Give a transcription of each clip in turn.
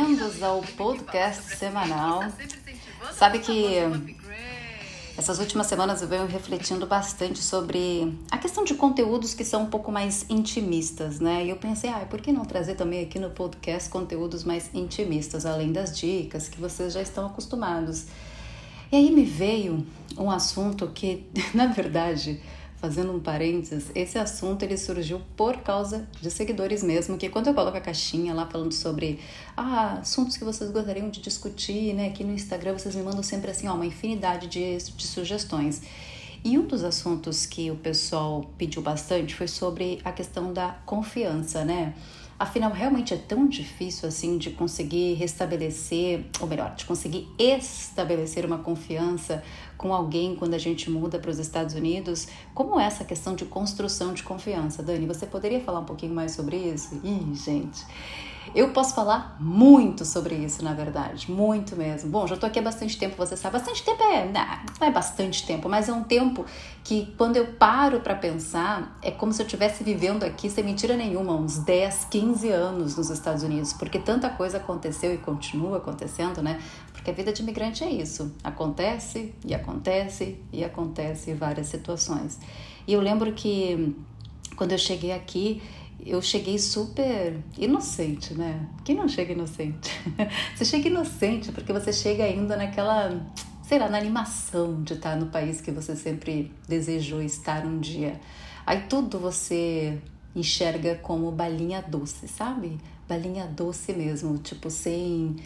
bem-vindos ao podcast semanal. Sabe que essas últimas semanas eu venho refletindo bastante sobre a questão de conteúdos que são um pouco mais intimistas, né? E eu pensei, ah, por que não trazer também aqui no podcast conteúdos mais intimistas, além das dicas que vocês já estão acostumados. E aí me veio um assunto que, na verdade, fazendo um parênteses, esse assunto ele surgiu por causa de seguidores mesmo, que quando eu coloco a caixinha lá falando sobre ah, assuntos que vocês gostariam de discutir, né, aqui no Instagram vocês me mandam sempre assim, ó, uma infinidade de, de sugestões. E um dos assuntos que o pessoal pediu bastante foi sobre a questão da confiança, né? Afinal, realmente é tão difícil assim de conseguir restabelecer, ou melhor, de conseguir estabelecer uma confiança com alguém quando a gente muda para os Estados Unidos. Como é essa questão de construção de confiança? Dani, você poderia falar um pouquinho mais sobre isso? Ih, gente. Eu posso falar muito sobre isso, na verdade, muito mesmo. Bom, já tô aqui há bastante tempo, você sabe. Bastante tempo é, não é bastante tempo, mas é um tempo que quando eu paro para pensar, é como se eu estivesse vivendo aqui sem mentira nenhuma, uns 10, 15 anos nos Estados Unidos, porque tanta coisa aconteceu e continua acontecendo, né? Porque a vida de imigrante é isso, acontece e acontece e acontece várias situações. E eu lembro que quando eu cheguei aqui, eu cheguei super inocente, né? Quem não chega inocente? você chega inocente porque você chega ainda naquela, sei lá, na animação de estar no país que você sempre desejou estar um dia. Aí tudo você enxerga como balinha doce, sabe? Balinha doce mesmo, tipo sem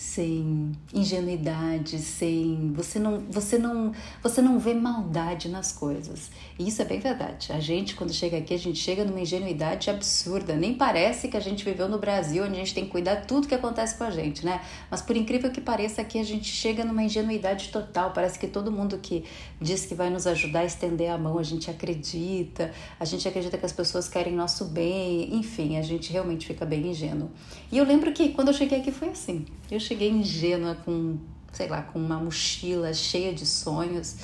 sem ingenuidade, sem você não você não você não vê maldade nas coisas. E isso é bem verdade. A gente quando chega aqui, a gente chega numa ingenuidade absurda. Nem parece que a gente viveu no Brasil, onde a gente tem que cuidar tudo que acontece com a gente, né? Mas por incrível que pareça, aqui a gente chega numa ingenuidade total. Parece que todo mundo que diz que vai nos ajudar a estender a mão, a gente acredita. A gente acredita que as pessoas querem nosso bem. Enfim, a gente realmente fica bem ingênuo. E eu lembro que quando eu cheguei aqui foi assim. Eu cheguei ingênua com, sei lá, com uma mochila cheia de sonhos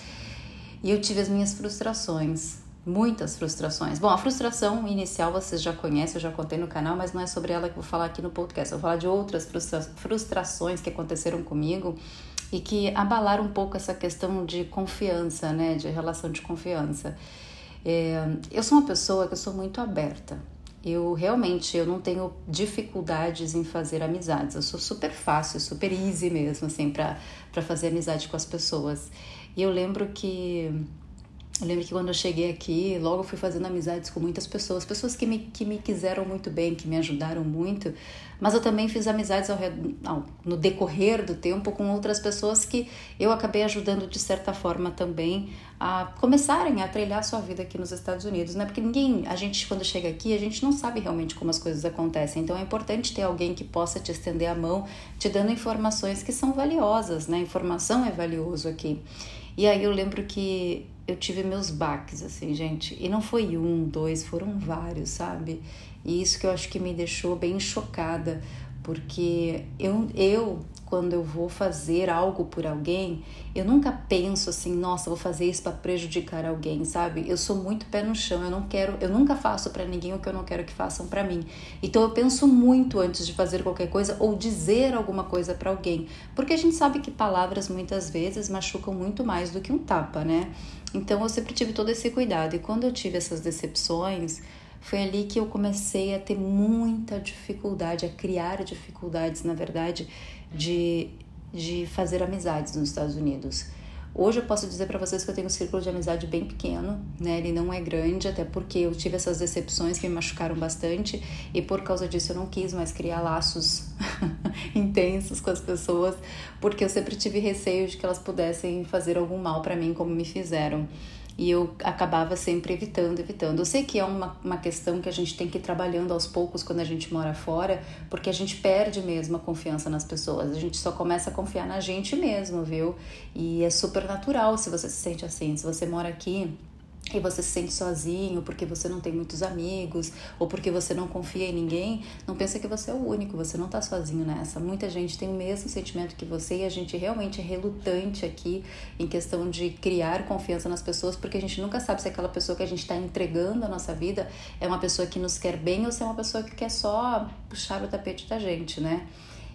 e eu tive as minhas frustrações, muitas frustrações. Bom, a frustração inicial vocês já conhecem, eu já contei no canal, mas não é sobre ela que eu vou falar aqui no podcast. Eu vou falar de outras frustra frustrações que aconteceram comigo e que abalaram um pouco essa questão de confiança, né, de relação de confiança. É, eu sou uma pessoa que eu sou muito aberta. Eu realmente eu não tenho dificuldades em fazer amizades. Eu sou super fácil, super easy mesmo, assim, para fazer amizade com as pessoas. E eu lembro que eu lembro que quando eu cheguei aqui, logo fui fazendo amizades com muitas pessoas, pessoas que me, que me quiseram muito bem, que me ajudaram muito, mas eu também fiz amizades ao, ao, no decorrer do tempo com outras pessoas que eu acabei ajudando de certa forma também a começarem a trilhar sua vida aqui nos Estados Unidos, né? Porque ninguém, a gente quando chega aqui, a gente não sabe realmente como as coisas acontecem, então é importante ter alguém que possa te estender a mão, te dando informações que são valiosas, né? Informação é valioso aqui. E aí eu lembro que eu tive meus baques, assim, gente. E não foi um, dois, foram vários, sabe? E isso que eu acho que me deixou bem chocada, porque eu, eu quando eu vou fazer algo por alguém, eu nunca penso assim, nossa, vou fazer isso para prejudicar alguém, sabe? Eu sou muito pé no chão, eu não quero, eu nunca faço para ninguém o que eu não quero que façam para mim. Então eu penso muito antes de fazer qualquer coisa ou dizer alguma coisa para alguém, porque a gente sabe que palavras muitas vezes machucam muito mais do que um tapa, né? Então eu sempre tive todo esse cuidado e quando eu tive essas decepções, foi ali que eu comecei a ter muita dificuldade, a criar dificuldades, na verdade, de, de fazer amizades nos Estados Unidos. Hoje eu posso dizer para vocês que eu tenho um círculo de amizade bem pequeno, né? Ele não é grande, até porque eu tive essas decepções que me machucaram bastante e por causa disso eu não quis mais criar laços intensos com as pessoas, porque eu sempre tive receio de que elas pudessem fazer algum mal para mim, como me fizeram e eu acabava sempre evitando, evitando. Eu sei que é uma, uma questão que a gente tem que ir trabalhando aos poucos quando a gente mora fora, porque a gente perde mesmo a confiança nas pessoas, a gente só começa a confiar na gente mesmo, viu? E é super natural se você se sente assim. Se você mora aqui e você se sente sozinho porque você não tem muitos amigos ou porque você não confia em ninguém, não pensa que você é o único, você não está sozinho nessa. Muita gente tem o mesmo sentimento que você e a gente realmente é relutante aqui em questão de criar confiança nas pessoas porque a gente nunca sabe se aquela pessoa que a gente está entregando a nossa vida é uma pessoa que nos quer bem ou se é uma pessoa que quer só puxar o tapete da gente, né?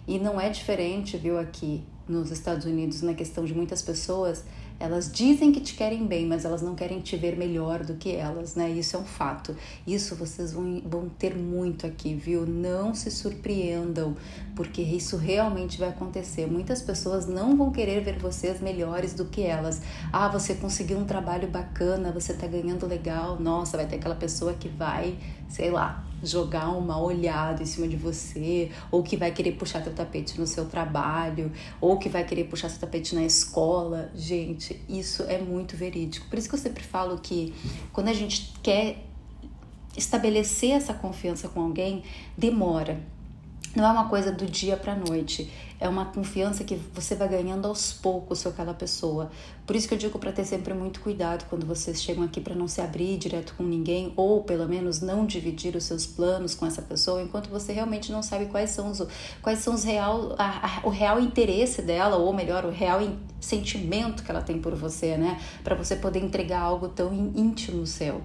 E não é diferente, viu, aqui nos Estados Unidos, na questão de muitas pessoas elas dizem que te querem bem, mas elas não querem te ver melhor do que elas, né? Isso é um fato. Isso vocês vão, vão ter muito aqui, viu? Não se surpreendam, porque isso realmente vai acontecer. Muitas pessoas não vão querer ver vocês melhores do que elas. Ah, você conseguiu um trabalho bacana, você tá ganhando legal. Nossa, vai ter aquela pessoa que vai, sei lá, jogar uma olhada em cima de você, ou que vai querer puxar teu tapete no seu trabalho, ou que vai querer puxar seu tapete na escola. Gente, isso é muito verídico. Por isso que eu sempre falo que quando a gente quer estabelecer essa confiança com alguém, demora. Não é uma coisa do dia para noite, é uma confiança que você vai ganhando aos poucos com aquela pessoa. Por isso que eu digo para ter sempre muito cuidado quando vocês chegam aqui para não se abrir direto com ninguém ou pelo menos não dividir os seus planos com essa pessoa enquanto você realmente não sabe quais são os quais são os real a, a, o real interesse dela ou melhor o real sentimento que ela tem por você, né? Para você poder entregar algo tão íntimo seu.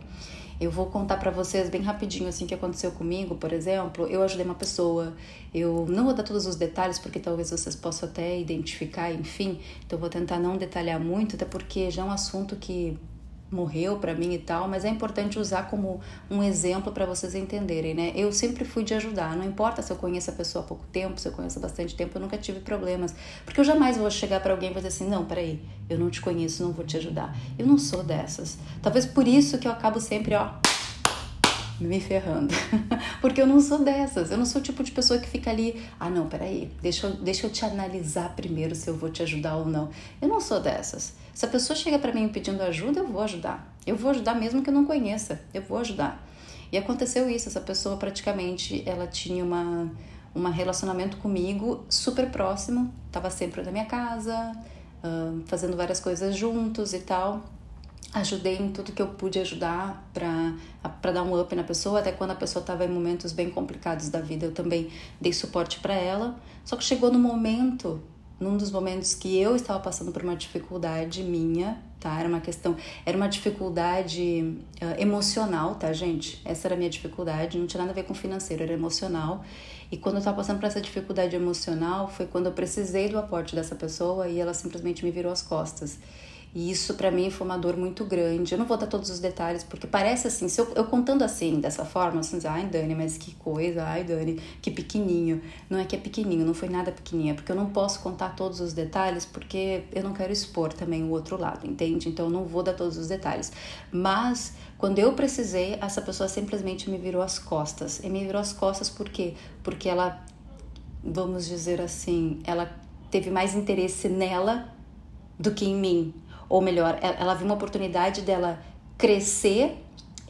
Eu vou contar para vocês bem rapidinho assim que aconteceu comigo, por exemplo. Eu ajudei uma pessoa. Eu não vou dar todos os detalhes porque talvez vocês possam até identificar, enfim. Então vou tentar não detalhar muito, até porque já é um assunto que morreu para mim e tal, mas é importante usar como um exemplo para vocês entenderem, né? Eu sempre fui de ajudar, não importa se eu conheço a pessoa há pouco tempo, se eu conheço há bastante tempo, eu nunca tive problemas, porque eu jamais vou chegar para alguém e dizer assim, não, peraí, eu não te conheço, não vou te ajudar. Eu não sou dessas. Talvez por isso que eu acabo sempre, ó, me ferrando. Porque eu não sou dessas. Eu não sou o tipo de pessoa que fica ali, ah, não, peraí, deixa eu, deixa eu te analisar primeiro se eu vou te ajudar ou não. Eu não sou dessas. Se a pessoa chega para mim pedindo ajuda, eu vou ajudar. Eu vou ajudar mesmo que eu não conheça. Eu vou ajudar. E aconteceu isso. Essa pessoa praticamente, ela tinha uma um relacionamento comigo super próximo, estava sempre na minha casa, fazendo várias coisas juntos e tal ajudei em tudo que eu pude ajudar para dar um up na pessoa, até quando a pessoa estava em momentos bem complicados da vida, eu também dei suporte para ela. Só que chegou no momento, num dos momentos que eu estava passando por uma dificuldade minha, tá? Era uma questão, era uma dificuldade uh, emocional, tá, gente? Essa era a minha dificuldade, não tinha nada a ver com financeiro, era emocional. E quando eu estava passando por essa dificuldade emocional, foi quando eu precisei do aporte dessa pessoa e ela simplesmente me virou as costas. E isso para mim foi uma dor muito grande. Eu não vou dar todos os detalhes, porque parece assim, se eu, eu contando assim, dessa forma, assim, ai Dani, mas que coisa, ai Dani, que pequenininho. Não é que é pequenininho, não foi nada pequenininho, é porque eu não posso contar todos os detalhes, porque eu não quero expor também o outro lado, entende? Então eu não vou dar todos os detalhes. Mas quando eu precisei, essa pessoa simplesmente me virou as costas. E me virou as costas por quê? Porque ela, vamos dizer assim, ela teve mais interesse nela do que em mim ou melhor, ela viu uma oportunidade dela crescer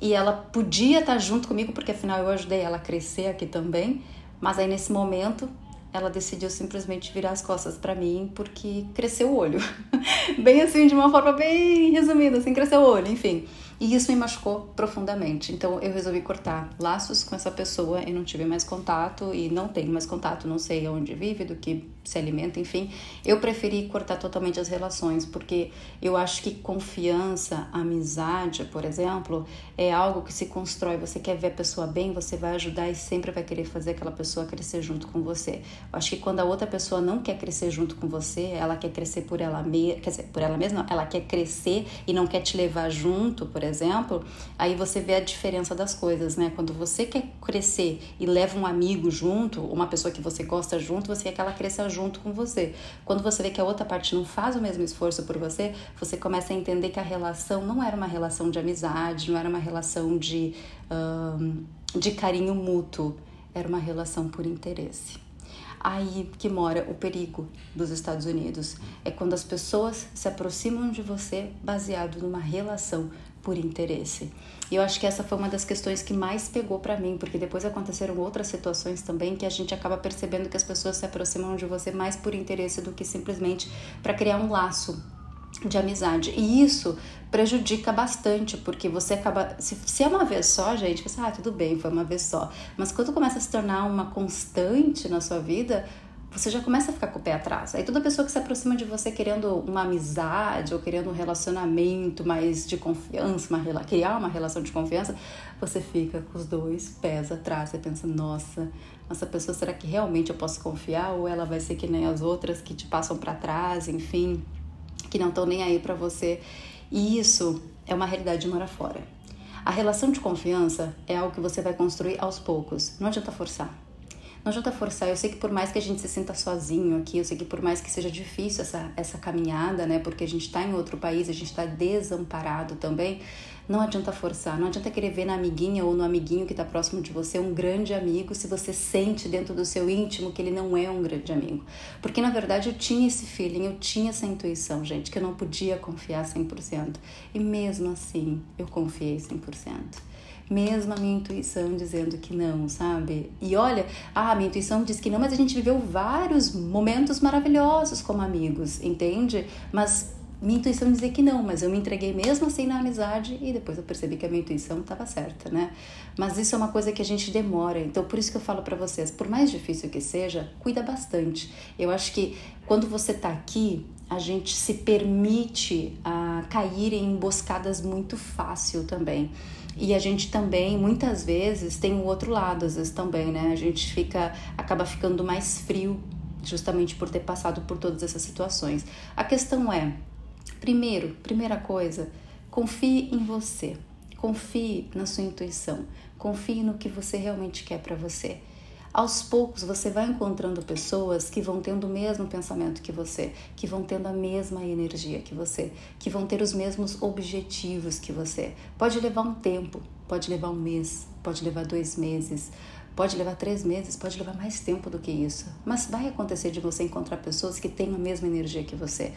e ela podia estar junto comigo, porque afinal eu ajudei ela a crescer aqui também, mas aí nesse momento ela decidiu simplesmente virar as costas para mim porque cresceu o olho. bem assim, de uma forma bem resumida, assim, cresceu o olho, enfim. E isso me machucou profundamente. Então eu resolvi cortar laços com essa pessoa e não tive mais contato e não tenho mais contato, não sei onde vive, do que se alimenta, enfim. Eu preferi cortar totalmente as relações, porque eu acho que confiança, amizade, por exemplo, é algo que se constrói. Você quer ver a pessoa bem, você vai ajudar e sempre vai querer fazer aquela pessoa crescer junto com você. Eu acho que quando a outra pessoa não quer crescer junto com você, ela quer crescer por ela mesma, quer dizer, por ela mesma, ela quer crescer e não quer te levar junto, por exemplo, aí você vê a diferença das coisas, né? Quando você quer crescer e leva um amigo junto, uma pessoa que você gosta junto, você quer que ela cresça junto com você. Quando você vê que a outra parte não faz o mesmo esforço por você, você começa a entender que a relação não era uma relação de amizade, não era uma relação de, um, de carinho mútuo, era uma relação por interesse aí que mora o perigo dos Estados Unidos. É quando as pessoas se aproximam de você baseado numa relação por interesse. E eu acho que essa foi uma das questões que mais pegou para mim, porque depois aconteceram outras situações também que a gente acaba percebendo que as pessoas se aproximam de você mais por interesse do que simplesmente para criar um laço de amizade. E isso prejudica bastante, porque você acaba. Se, se é uma vez só, gente, você, ah, tudo bem, foi uma vez só. Mas quando começa a se tornar uma constante na sua vida, você já começa a ficar com o pé atrás. Aí toda pessoa que se aproxima de você querendo uma amizade ou querendo um relacionamento mais de confiança, uma, criar uma relação de confiança, você fica com os dois pés atrás. Você pensa, nossa, essa pessoa será que realmente eu posso confiar ou ela vai ser que nem as outras que te passam para trás, enfim, que não estão nem aí para você. E isso é uma realidade de morar fora. A relação de confiança é algo que você vai construir aos poucos. Não adianta forçar. Não adianta forçar. Eu sei que por mais que a gente se sinta sozinho aqui, eu sei que por mais que seja difícil essa, essa caminhada, né? Porque a gente está em outro país, a gente está desamparado também. Não adianta forçar, não adianta querer ver na amiguinha ou no amiguinho que está próximo de você um grande amigo se você sente dentro do seu íntimo que ele não é um grande amigo. Porque na verdade eu tinha esse feeling, eu tinha essa intuição, gente, que eu não podia confiar 100%. E mesmo assim eu confiei 100% mesmo a minha intuição dizendo que não, sabe? E olha, ah, a minha intuição diz que não, mas a gente viveu vários momentos maravilhosos como amigos, entende? Mas minha intuição dizia que não, mas eu me entreguei mesmo assim na amizade e depois eu percebi que a minha intuição estava certa, né? Mas isso é uma coisa que a gente demora, então por isso que eu falo para vocês, por mais difícil que seja, cuida bastante. Eu acho que quando você tá aqui, a gente se permite a cair em emboscadas muito fácil também. E a gente também, muitas vezes, tem o outro lado, às vezes também, né? A gente fica, acaba ficando mais frio justamente por ter passado por todas essas situações. A questão é, primeiro, primeira coisa, confie em você. Confie na sua intuição. Confie no que você realmente quer para você aos poucos você vai encontrando pessoas que vão tendo o mesmo pensamento que você, que vão tendo a mesma energia que você, que vão ter os mesmos objetivos que você. Pode levar um tempo, pode levar um mês, pode levar dois meses, pode levar três meses, pode levar mais tempo do que isso. Mas vai acontecer de você encontrar pessoas que têm a mesma energia que você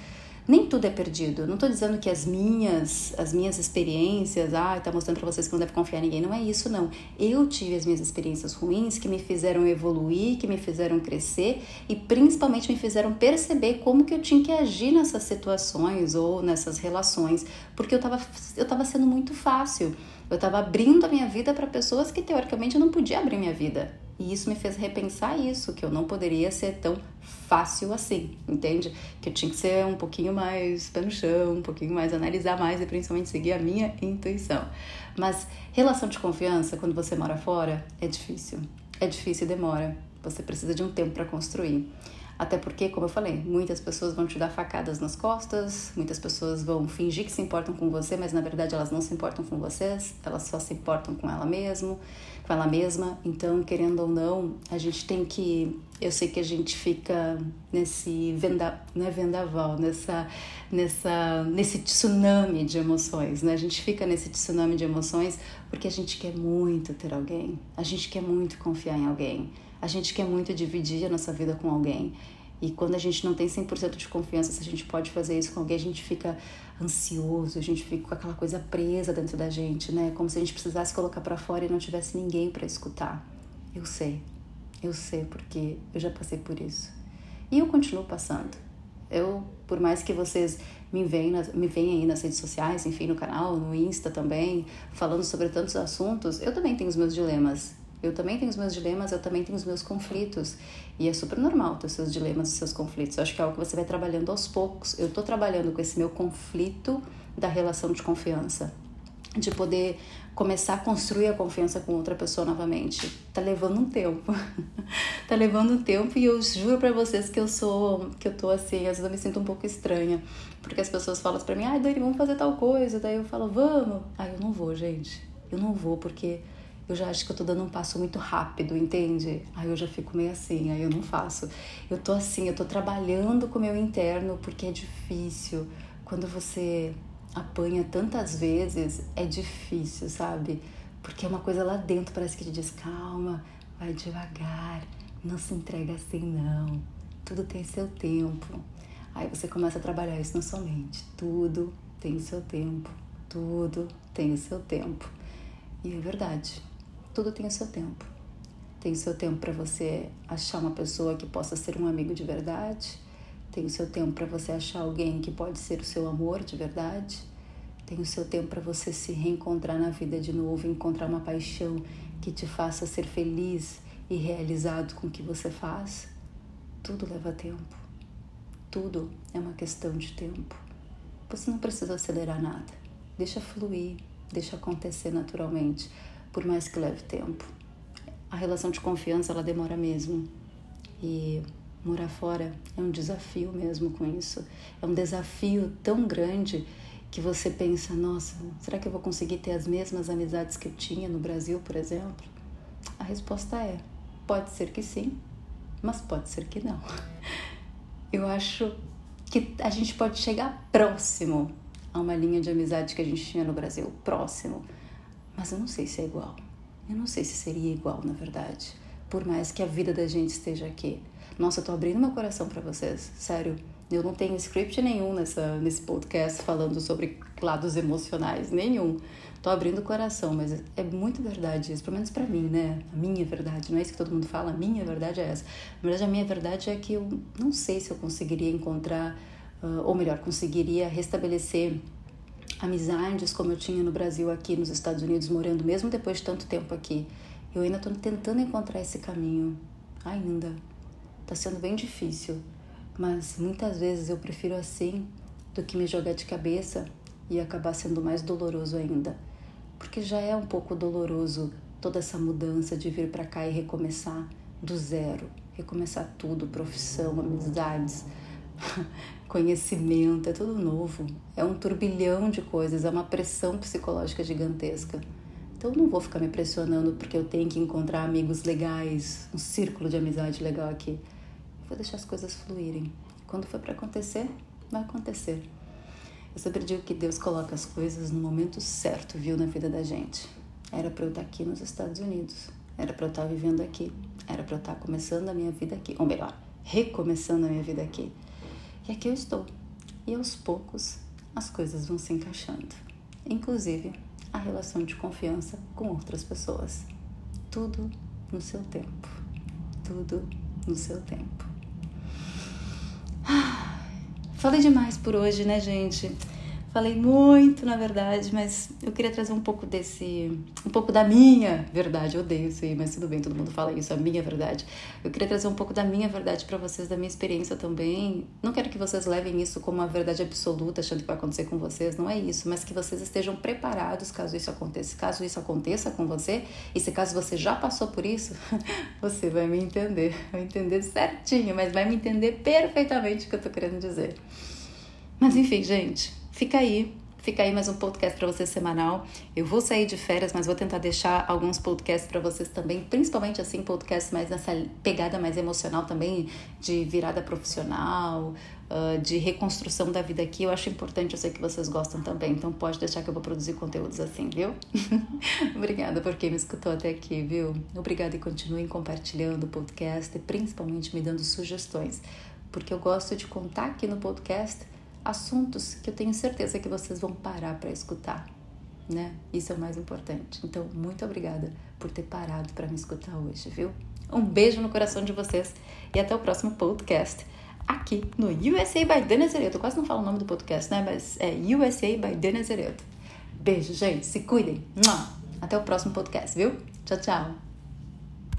nem tudo é perdido. Não estou dizendo que as minhas, as minhas experiências, ah, tá mostrando para vocês que não deve confiar em ninguém. Não é isso, não. Eu tive as minhas experiências ruins que me fizeram evoluir, que me fizeram crescer e principalmente me fizeram perceber como que eu tinha que agir nessas situações ou nessas relações, porque eu estava eu tava sendo muito fácil. Eu estava abrindo a minha vida para pessoas que teoricamente eu não podia abrir minha vida. E isso me fez repensar isso, que eu não poderia ser tão fácil assim, entende? Que eu tinha que ser um pouquinho mais pé no chão, um pouquinho mais analisar mais e principalmente seguir a minha intuição. Mas relação de confiança, quando você mora fora, é difícil. É difícil e demora. Você precisa de um tempo para construir. Até porque, como eu falei, muitas pessoas vão te dar facadas nas costas, muitas pessoas vão fingir que se importam com você, mas na verdade elas não se importam com vocês, elas só se importam com ela mesmo, com ela mesma. Então, querendo ou não, a gente tem que, eu sei que a gente fica nesse venda, não é vendaval, nessa nessa nesse tsunami de emoções, né? A gente fica nesse tsunami de emoções porque a gente quer muito ter alguém, a gente quer muito confiar em alguém. A gente quer muito dividir a nossa vida com alguém. E quando a gente não tem 100% de confiança se a gente pode fazer isso com alguém, a gente fica ansioso, a gente fica com aquela coisa presa dentro da gente, né? Como se a gente precisasse colocar para fora e não tivesse ninguém para escutar. Eu sei. Eu sei porque eu já passei por isso. E eu continuo passando. Eu, por mais que vocês me veem, me veem aí nas redes sociais, enfim, no canal, no Insta também, falando sobre tantos assuntos, eu também tenho os meus dilemas. Eu também tenho os meus dilemas, eu também tenho os meus conflitos. E é super normal ter os seus dilemas e seus conflitos. Eu acho que é algo que você vai trabalhando aos poucos. Eu tô trabalhando com esse meu conflito da relação de confiança. De poder começar a construir a confiança com outra pessoa novamente. Tá levando um tempo. tá levando um tempo e eu juro para vocês que eu sou, que eu tô assim, às vezes eu me sinto um pouco estranha, porque as pessoas falam para mim: "Ai, Dani, vamos fazer tal coisa". Daí eu falo: "Vamos". Ai, eu não vou, gente. Eu não vou porque eu já acho que eu tô dando um passo muito rápido, entende? Aí eu já fico meio assim, aí eu não faço. Eu tô assim, eu tô trabalhando com o meu interno porque é difícil. Quando você apanha tantas vezes, é difícil, sabe? Porque é uma coisa lá dentro, parece que te diz, calma, vai devagar, não se entrega assim não. Tudo tem seu tempo. Aí você começa a trabalhar isso na sua mente. Tudo tem seu tempo. Tudo tem seu tempo. E é verdade tudo tem o seu tempo. Tem o seu tempo para você achar uma pessoa que possa ser um amigo de verdade. Tem o seu tempo para você achar alguém que pode ser o seu amor de verdade. Tem o seu tempo para você se reencontrar na vida de novo, encontrar uma paixão que te faça ser feliz e realizado com o que você faz. Tudo leva tempo. Tudo é uma questão de tempo. Você não precisa acelerar nada. Deixa fluir, deixa acontecer naturalmente, por mais que leve tempo. A relação de confiança ela demora mesmo. E morar fora é um desafio mesmo com isso. É um desafio tão grande que você pensa, nossa, será que eu vou conseguir ter as mesmas amizades que eu tinha no Brasil, por exemplo? A resposta é: pode ser que sim, mas pode ser que não. Eu acho que a gente pode chegar próximo a uma linha de amizade que a gente tinha no Brasil, próximo, mas eu não sei se é igual. Eu não sei se seria igual, na verdade, por mais que a vida da gente esteja aqui. Nossa, eu tô abrindo meu coração para vocês, sério. Eu não tenho script nenhum nessa, nesse podcast falando sobre lados emocionais, nenhum. Tô abrindo o coração, mas é muito verdade isso, pelo menos para mim, né? A minha verdade, não é isso que todo mundo fala, a minha verdade é essa. Na verdade, a minha verdade é que eu não sei se eu conseguiria encontrar, uh, ou melhor, conseguiria restabelecer amizades como eu tinha no Brasil, aqui nos Estados Unidos, morando mesmo depois de tanto tempo aqui. Eu ainda estou tentando encontrar esse caminho, ainda. Tá sendo bem difícil mas muitas vezes eu prefiro assim do que me jogar de cabeça e acabar sendo mais doloroso ainda. Porque já é um pouco doloroso toda essa mudança de vir para cá e recomeçar do zero, recomeçar tudo, profissão, amizades, conhecimento, é tudo novo. É um turbilhão de coisas, é uma pressão psicológica gigantesca. Então eu não vou ficar me pressionando porque eu tenho que encontrar amigos legais, um círculo de amizade legal aqui. Vou deixar as coisas fluírem. Quando for para acontecer, vai acontecer. Eu sempre digo que Deus coloca as coisas no momento certo, viu, na vida da gente. Era para eu estar aqui nos Estados Unidos. Era para eu estar vivendo aqui. Era para eu estar começando a minha vida aqui. Ou melhor, recomeçando a minha vida aqui. E aqui eu estou. E aos poucos as coisas vão se encaixando. Inclusive a relação de confiança com outras pessoas. Tudo no seu tempo. Tudo no seu tempo. Falei demais por hoje, né, gente? Falei muito, na verdade, mas eu queria trazer um pouco desse. um pouco da minha verdade. Eu odeio isso aí, mas tudo bem, todo mundo fala isso, a minha verdade. Eu queria trazer um pouco da minha verdade para vocês, da minha experiência também. Não quero que vocês levem isso como uma verdade absoluta, achando que vai acontecer com vocês, não é isso, mas que vocês estejam preparados caso isso aconteça. Caso isso aconteça com você, e se caso você já passou por isso, você vai me entender. Vai entender certinho, mas vai me entender perfeitamente o que eu tô querendo dizer. Mas enfim, gente Fica aí, fica aí mais um podcast para você semanal. Eu vou sair de férias, mas vou tentar deixar alguns podcasts para vocês também, principalmente assim podcasts mais nessa pegada mais emocional também de virada profissional, uh, de reconstrução da vida aqui. Eu acho importante, eu sei que vocês gostam também, então pode deixar que eu vou produzir conteúdos assim, viu? Obrigada por quem me escutou até aqui, viu? Obrigada e continuem compartilhando o podcast e principalmente me dando sugestões, porque eu gosto de contar aqui no podcast assuntos que eu tenho certeza que vocês vão parar para escutar, né? Isso é o mais importante. Então, muito obrigada por ter parado para me escutar hoje, viu? Um beijo no coração de vocês e até o próximo podcast aqui no USA by Dana Zereto. Quase não falo o nome do podcast, né? Mas é USA by Dana Zereto. Beijo, gente. Se cuidem. Até o próximo podcast, viu? Tchau, tchau.